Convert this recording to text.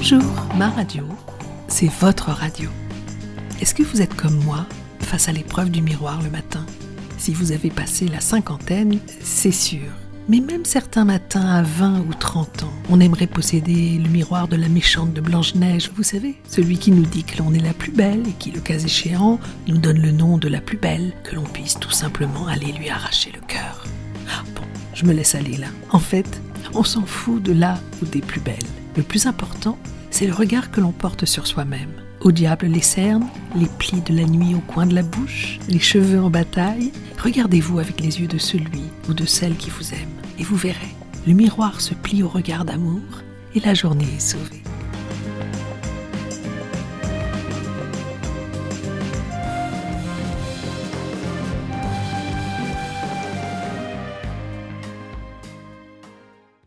Bonjour, ma radio, c'est votre radio. Est-ce que vous êtes comme moi face à l'épreuve du miroir le matin? Si vous avez passé la cinquantaine, c'est sûr. Mais même certains matins à 20 ou 30 ans, on aimerait posséder le miroir de la méchante de Blanche-Neige, vous savez, celui qui nous dit que l'on est la plus belle et qui, le cas échéant, nous donne le nom de la plus belle, que l'on puisse tout simplement aller lui arracher le cœur. Ah, bon, je me laisse aller là. En fait, on s'en fout de là ou des plus belles. Le plus important, c'est le regard que l'on porte sur soi-même. Au diable les cernes, les plis de la nuit au coin de la bouche, les cheveux en bataille. Regardez-vous avec les yeux de celui ou de celle qui vous aime, et vous verrez, le miroir se plie au regard d'amour, et la journée est sauvée.